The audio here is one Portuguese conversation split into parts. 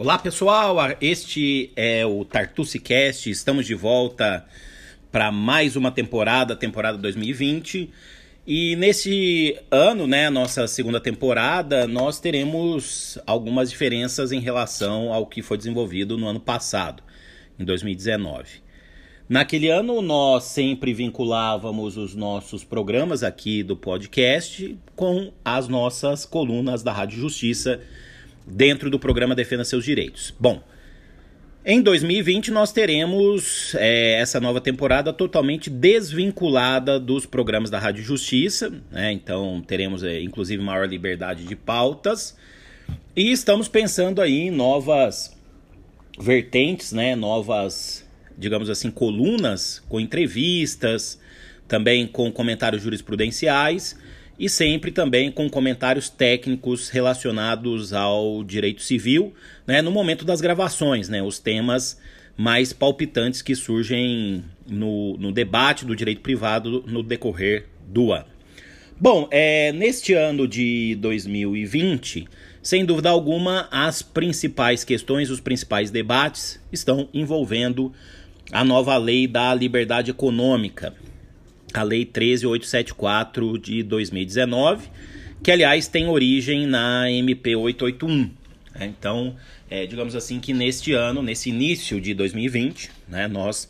Olá pessoal, este é o Tartucci Cast. Estamos de volta para mais uma temporada, temporada 2020. E nesse ano, né, nossa segunda temporada, nós teremos algumas diferenças em relação ao que foi desenvolvido no ano passado, em 2019. Naquele ano, nós sempre vinculávamos os nossos programas aqui do podcast com as nossas colunas da Rádio Justiça dentro do programa Defenda Seus Direitos. Bom, em 2020 nós teremos é, essa nova temporada totalmente desvinculada dos programas da Rádio Justiça, né? então teremos é, inclusive maior liberdade de pautas e estamos pensando aí em novas vertentes, né? novas, digamos assim, colunas com entrevistas, também com comentários jurisprudenciais e sempre também com comentários técnicos relacionados ao direito civil, né, no momento das gravações, né, os temas mais palpitantes que surgem no, no debate do direito privado no decorrer do ano. Bom, é, neste ano de 2020, sem dúvida alguma, as principais questões, os principais debates estão envolvendo a nova lei da liberdade econômica, a Lei 13874 de 2019, que aliás tem origem na MP 881. Né? Então, é, digamos assim que neste ano, nesse início de 2020, né, nós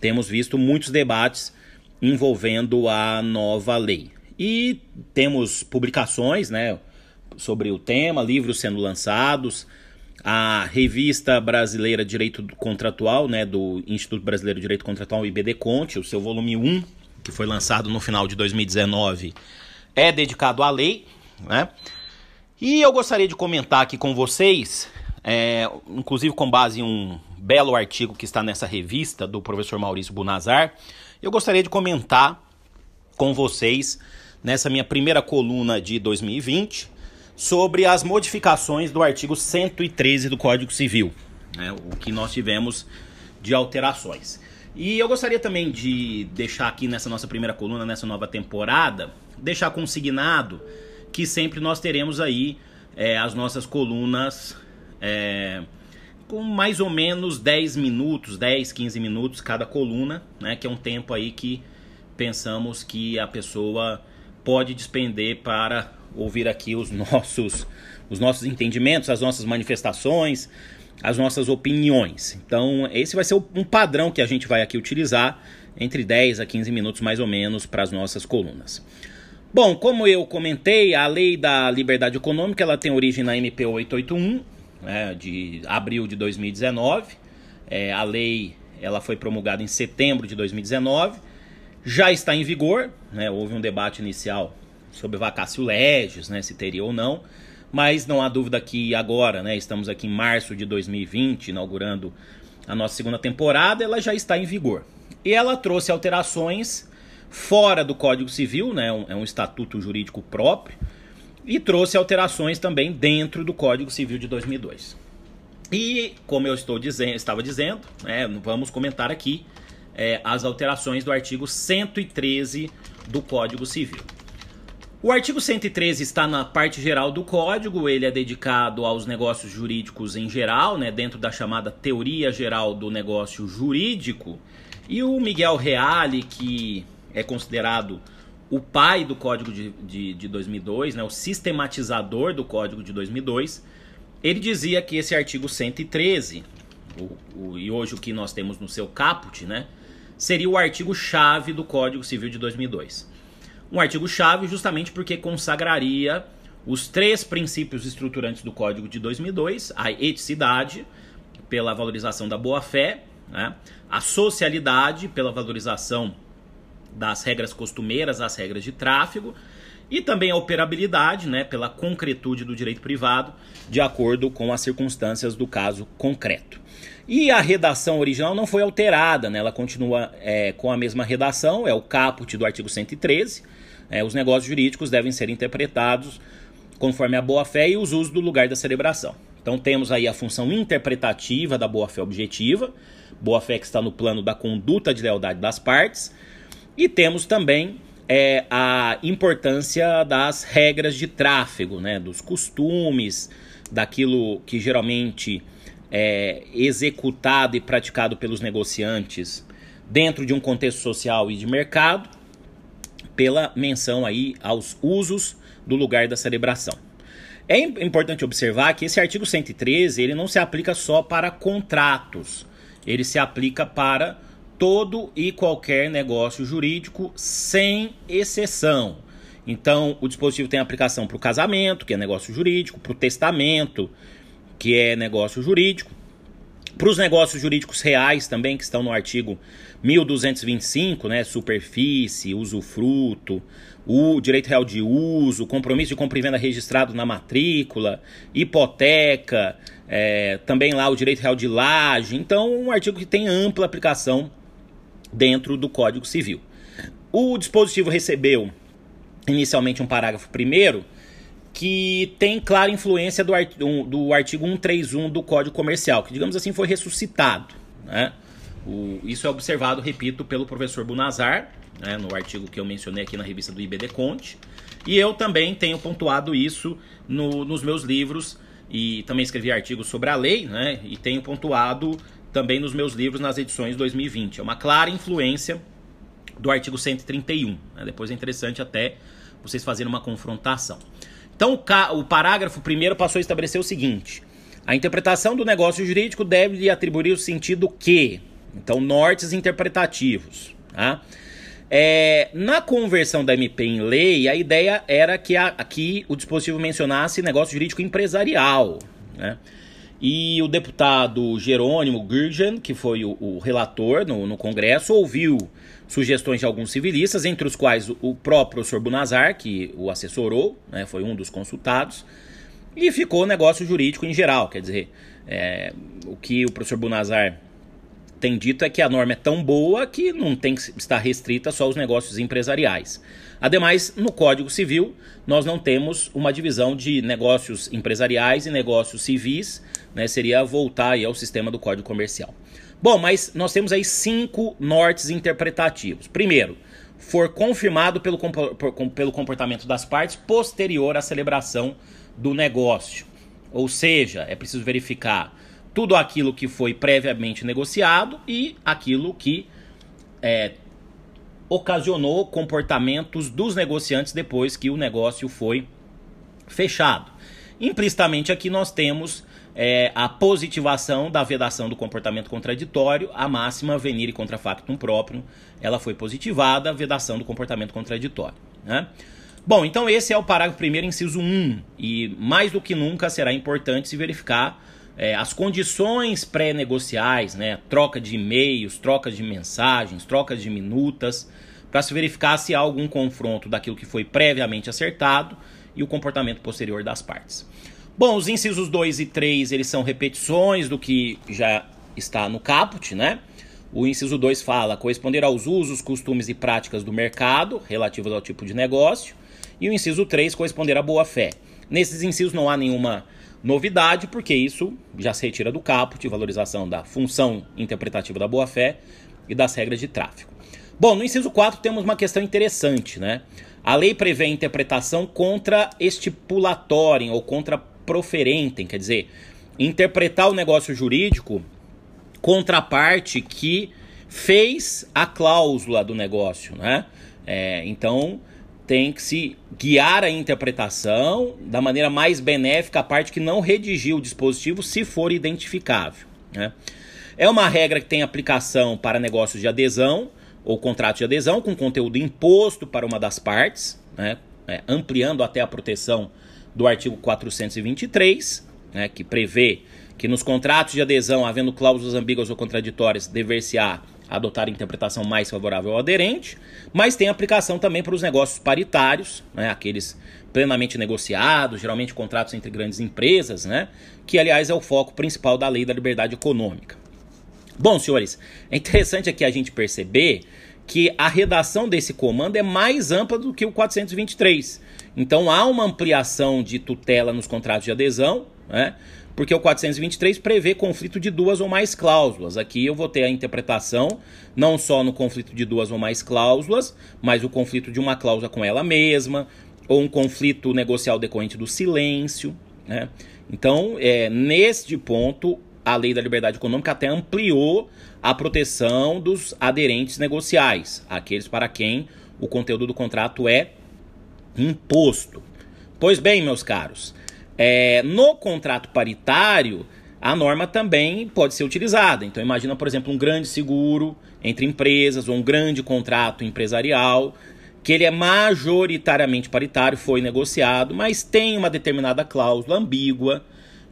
temos visto muitos debates envolvendo a nova lei. E temos publicações né, sobre o tema, livros sendo lançados, a Revista Brasileira de Direito Contratual, né, do Instituto Brasileiro de Direito Contratual, IBD Conte, o seu volume 1, que foi lançado no final de 2019, é dedicado à lei, né? E eu gostaria de comentar aqui com vocês, é, inclusive com base em um belo artigo que está nessa revista do professor Maurício Bunazar, eu gostaria de comentar com vocês nessa minha primeira coluna de 2020 sobre as modificações do artigo 113 do Código Civil, né, o que nós tivemos de alterações. E eu gostaria também de deixar aqui nessa nossa primeira coluna, nessa nova temporada, deixar consignado que sempre nós teremos aí é, as nossas colunas é, com mais ou menos 10 minutos, 10, 15 minutos cada coluna, né? Que é um tempo aí que pensamos que a pessoa pode despender para ouvir aqui os nossos, os nossos entendimentos, as nossas manifestações, as nossas opiniões. Então, esse vai ser um padrão que a gente vai aqui utilizar entre 10 a 15 minutos mais ou menos para as nossas colunas. Bom, como eu comentei, a Lei da Liberdade Econômica ela tem origem na MP 881, né, de abril de 2019. É, a lei ela foi promulgada em setembro de 2019, já está em vigor. Né, houve um debate inicial sobre vacácio legis, né, se teria ou não. Mas não há dúvida que agora, né, estamos aqui em março de 2020, inaugurando a nossa segunda temporada, ela já está em vigor. E ela trouxe alterações fora do Código Civil, né, é um estatuto jurídico próprio, e trouxe alterações também dentro do Código Civil de 2002. E, como eu estou dizendo, estava dizendo, né, vamos comentar aqui é, as alterações do artigo 113 do Código Civil. O artigo 113 está na parte geral do código, ele é dedicado aos negócios jurídicos em geral, né, dentro da chamada teoria geral do negócio jurídico. E o Miguel Reale, que é considerado o pai do código de, de, de 2002, né, o sistematizador do código de 2002, ele dizia que esse artigo 113, o, o, e hoje o que nós temos no seu caput, né, seria o artigo-chave do Código Civil de 2002 um artigo-chave justamente porque consagraria os três princípios estruturantes do Código de 2002, a eticidade, pela valorização da boa-fé, né? a socialidade, pela valorização das regras costumeiras, as regras de tráfego, e também a operabilidade, né, pela concretude do direito privado, de acordo com as circunstâncias do caso concreto. E a redação original não foi alterada, né, ela continua é, com a mesma redação, é o caput do artigo 113, é, os negócios jurídicos devem ser interpretados conforme a boa-fé e os usos do lugar da celebração. Então temos aí a função interpretativa da boa-fé objetiva, boa-fé que está no plano da conduta de lealdade das partes, e temos também é, a importância das regras de tráfego, né, dos costumes, daquilo que geralmente é, executado e praticado pelos negociantes dentro de um contexto social e de mercado, pela menção aí aos usos do lugar da celebração. É importante observar que esse artigo 113 ele não se aplica só para contratos, ele se aplica para todo e qualquer negócio jurídico, sem exceção. Então, o dispositivo tem aplicação para o casamento, que é negócio jurídico, para o testamento, que é negócio jurídico, para os negócios jurídicos reais também, que estão no artigo 1225, né, superfície, usufruto, o direito real de uso, compromisso de compra e venda registrado na matrícula, hipoteca, é, também lá o direito real de laje. Então, um artigo que tem ampla aplicação dentro do Código Civil. O dispositivo recebeu inicialmente um parágrafo primeiro que tem clara influência do, art do artigo 131 do Código Comercial, que digamos assim foi ressuscitado. Né? O, isso é observado, repito, pelo professor Bunazar, né, no artigo que eu mencionei aqui na revista do IBD Conte. E eu também tenho pontuado isso no, nos meus livros e também escrevi artigos sobre a lei, né, e tenho pontuado também nos meus livros nas edições 2020. É uma clara influência do artigo 131. Né, depois é interessante até vocês fazerem uma confrontação. Então, o, parágrafo primeiro passou a estabelecer o seguinte: a interpretação do negócio jurídico deve lhe atribuir o sentido que, então, nortes interpretativos. Tá? É, na conversão da MP em lei, a ideia era que aqui o dispositivo mencionasse negócio jurídico empresarial. Né? E o deputado Jerônimo Gurgen, que foi o, o relator no, no, Congresso, ouviu sugestões de alguns civilistas, entre os quais o, o próprio professor Bunazar, que o assessorou, né, foi um dos consultados, e ficou negócio jurídico em geral. Quer dizer, é, o que o professor Bunazar tem dito é que a norma é tão boa que não tem que estar restrita só aos negócios empresariais. Ademais, no Código Civil, nós não temos uma divisão de negócios empresariais e negócios civis, né? seria voltar ao sistema do Código Comercial. Bom, mas nós temos aí cinco nortes interpretativos. Primeiro, for confirmado pelo, pelo comportamento das partes posterior à celebração do negócio. Ou seja, é preciso verificar tudo aquilo que foi previamente negociado e aquilo que é, ocasionou comportamentos dos negociantes depois que o negócio foi fechado. Implicitamente aqui nós temos é, a positivação da vedação do comportamento contraditório, a máxima venire contra factum próprio, ela foi positivada, a vedação do comportamento contraditório. Né? Bom, então esse é o parágrafo primeiro, inciso 1, e mais do que nunca será importante se verificar é, as condições pré-negociais, né, troca de e-mails, troca de mensagens, trocas de minutas, para se verificar se há algum confronto daquilo que foi previamente acertado e o comportamento posterior das partes. Bom, os incisos 2 e 3, eles são repetições do que já está no caput, né? O inciso 2 fala corresponder aos usos, costumes e práticas do mercado relativos ao tipo de negócio. E o inciso 3 corresponder à boa-fé. Nesses incisos não há nenhuma novidade, porque isso já se retira do caput, valorização da função interpretativa da boa-fé e das regras de tráfego. Bom, no inciso 4 temos uma questão interessante, né? A lei prevê interpretação contra estipulatorem ou contra proferentem, quer dizer, interpretar o negócio jurídico contra a parte que fez a cláusula do negócio, né? É, então, tem que se guiar a interpretação da maneira mais benéfica a parte que não redigiu o dispositivo, se for identificável. Né? É uma regra que tem aplicação para negócios de adesão ou contrato de adesão com conteúdo imposto para uma das partes, né? é, ampliando até a proteção do artigo 423, né? que prevê que nos contratos de adesão, havendo cláusulas ambíguas ou contraditórias, dever-se-á adotar a interpretação mais favorável ao aderente, mas tem aplicação também para os negócios paritários, né, aqueles plenamente negociados, geralmente contratos entre grandes empresas, né, que aliás é o foco principal da lei da liberdade econômica. Bom, senhores, é interessante aqui a gente perceber que a redação desse comando é mais ampla do que o 423. Então há uma ampliação de tutela nos contratos de adesão, né? porque o 423 prevê conflito de duas ou mais cláusulas. Aqui eu vou ter a interpretação não só no conflito de duas ou mais cláusulas, mas o conflito de uma cláusula com ela mesma, ou um conflito negocial decorrente do silêncio. Né? Então, é, neste ponto, a lei da liberdade econômica até ampliou a proteção dos aderentes negociais, aqueles para quem o conteúdo do contrato é imposto. Pois bem, meus caros, é, no contrato paritário, a norma também pode ser utilizada. Então, imagina, por exemplo, um grande seguro entre empresas ou um grande contrato empresarial que ele é majoritariamente paritário, foi negociado, mas tem uma determinada cláusula ambígua,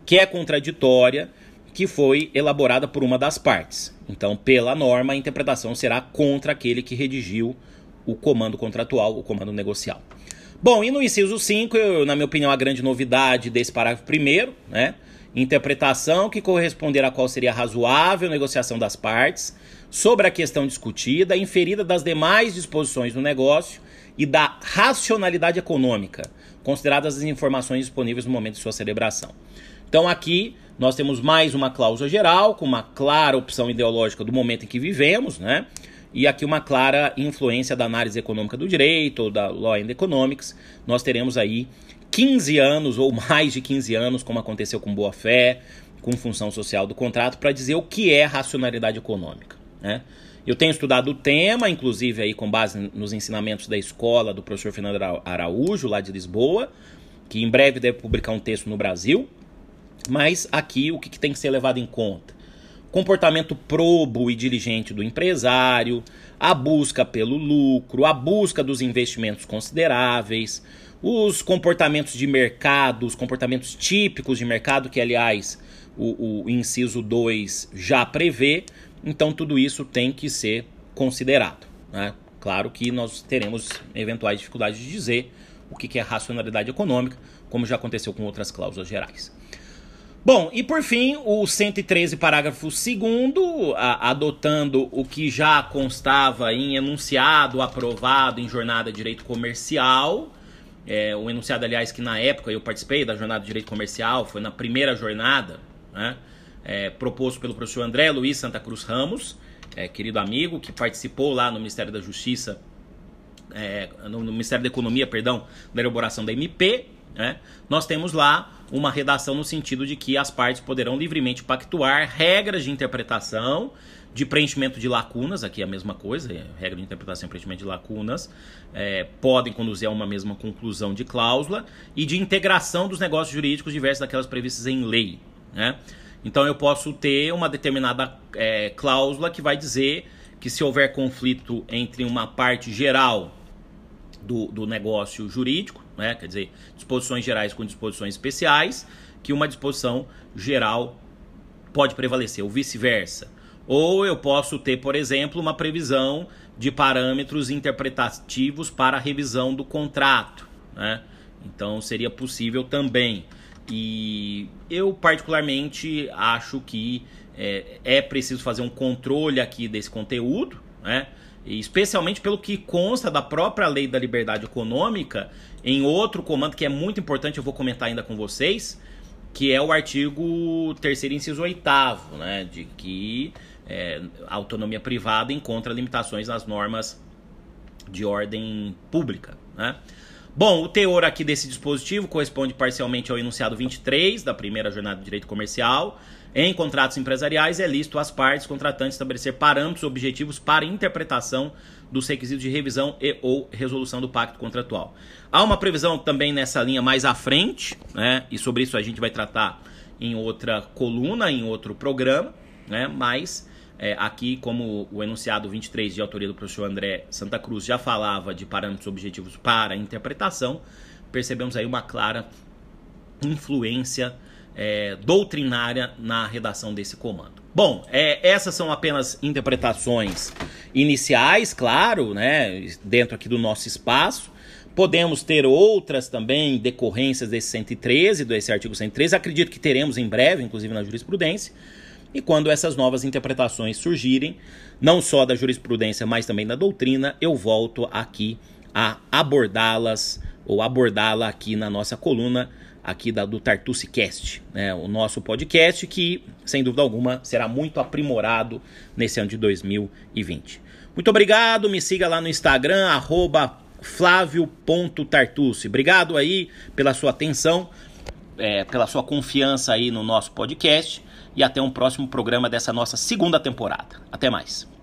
que é contraditória, que foi elaborada por uma das partes. Então, pela norma, a interpretação será contra aquele que redigiu o comando contratual, o comando negocial. Bom, e no inciso 5, eu, na minha opinião, a grande novidade desse parágrafo primeiro, né? Interpretação que corresponderá a qual seria a razoável negociação das partes sobre a questão discutida, inferida das demais disposições do negócio e da racionalidade econômica, consideradas as informações disponíveis no momento de sua celebração. Então aqui nós temos mais uma cláusula geral, com uma clara opção ideológica do momento em que vivemos, né? E aqui uma clara influência da análise econômica do direito, ou da Law and Economics. Nós teremos aí 15 anos ou mais de 15 anos, como aconteceu com boa fé, com função social do contrato, para dizer o que é racionalidade econômica. Né? Eu tenho estudado o tema, inclusive aí com base nos ensinamentos da escola do professor Fernando Araújo, lá de Lisboa, que em breve deve publicar um texto no Brasil. Mas aqui o que, que tem que ser levado em conta? Comportamento probo e diligente do empresário, a busca pelo lucro, a busca dos investimentos consideráveis, os comportamentos de mercado, os comportamentos típicos de mercado, que aliás o, o inciso 2 já prevê, então tudo isso tem que ser considerado. Né? Claro que nós teremos eventuais dificuldades de dizer o que é racionalidade econômica, como já aconteceu com outras cláusulas gerais. Bom, e por fim, o 113, parágrafo 2, adotando o que já constava em enunciado aprovado em jornada de direito comercial, é, o enunciado, aliás, que na época eu participei da jornada de direito comercial, foi na primeira jornada, né, é, proposto pelo professor André Luiz Santa Cruz Ramos, é, querido amigo, que participou lá no Ministério da Justiça, é, no, no, Ministério da Economia, perdão, da elaboração da MP. Né, nós temos lá uma redação no sentido de que as partes poderão livremente pactuar regras de interpretação de preenchimento de lacunas, aqui é a mesma coisa, é regra de interpretação e preenchimento de lacunas, é, podem conduzir a uma mesma conclusão de cláusula e de integração dos negócios jurídicos diversos daquelas previstas em lei. Né? Então eu posso ter uma determinada é, cláusula que vai dizer que se houver conflito entre uma parte geral do, do negócio jurídico, né? quer dizer, disposições gerais com disposições especiais, que uma disposição geral pode prevalecer, ou vice-versa. Ou eu posso ter, por exemplo, uma previsão de parâmetros interpretativos para a revisão do contrato. Né? Então seria possível também. E eu, particularmente, acho que é, é preciso fazer um controle aqui desse conteúdo, né? Especialmente pelo que consta da própria lei da liberdade econômica, em outro comando que é muito importante, eu vou comentar ainda com vocês, que é o artigo 3 inciso 8 né, de que é, a autonomia privada encontra limitações nas normas de ordem pública. Né? Bom, o teor aqui desse dispositivo corresponde parcialmente ao enunciado 23 da primeira jornada de direito comercial. Em contratos empresariais é lícito às partes contratantes estabelecer parâmetros objetivos para interpretação dos requisitos de revisão e ou resolução do pacto contratual. Há uma previsão também nessa linha mais à frente, né? E sobre isso a gente vai tratar em outra coluna, em outro programa, né? Mas é, aqui, como o enunciado 23 de autoria do professor André Santa Cruz já falava de parâmetros objetivos para interpretação, percebemos aí uma clara influência é, doutrinária na redação desse comando. Bom, é, essas são apenas interpretações iniciais, claro, né, dentro aqui do nosso espaço. Podemos ter outras também decorrências desse 113, desse artigo 113. Acredito que teremos em breve, inclusive na jurisprudência. E quando essas novas interpretações surgirem, não só da jurisprudência, mas também da doutrina, eu volto aqui a abordá-las ou abordá-la aqui na nossa coluna aqui da, do Tartucci Cast, né? o nosso podcast que, sem dúvida alguma, será muito aprimorado nesse ano de 2020. Muito obrigado, me siga lá no Instagram, arroba. Obrigado aí pela sua atenção, é, pela sua confiança aí no nosso podcast. e até um próximo programa dessa nossa segunda temporada. Até mais.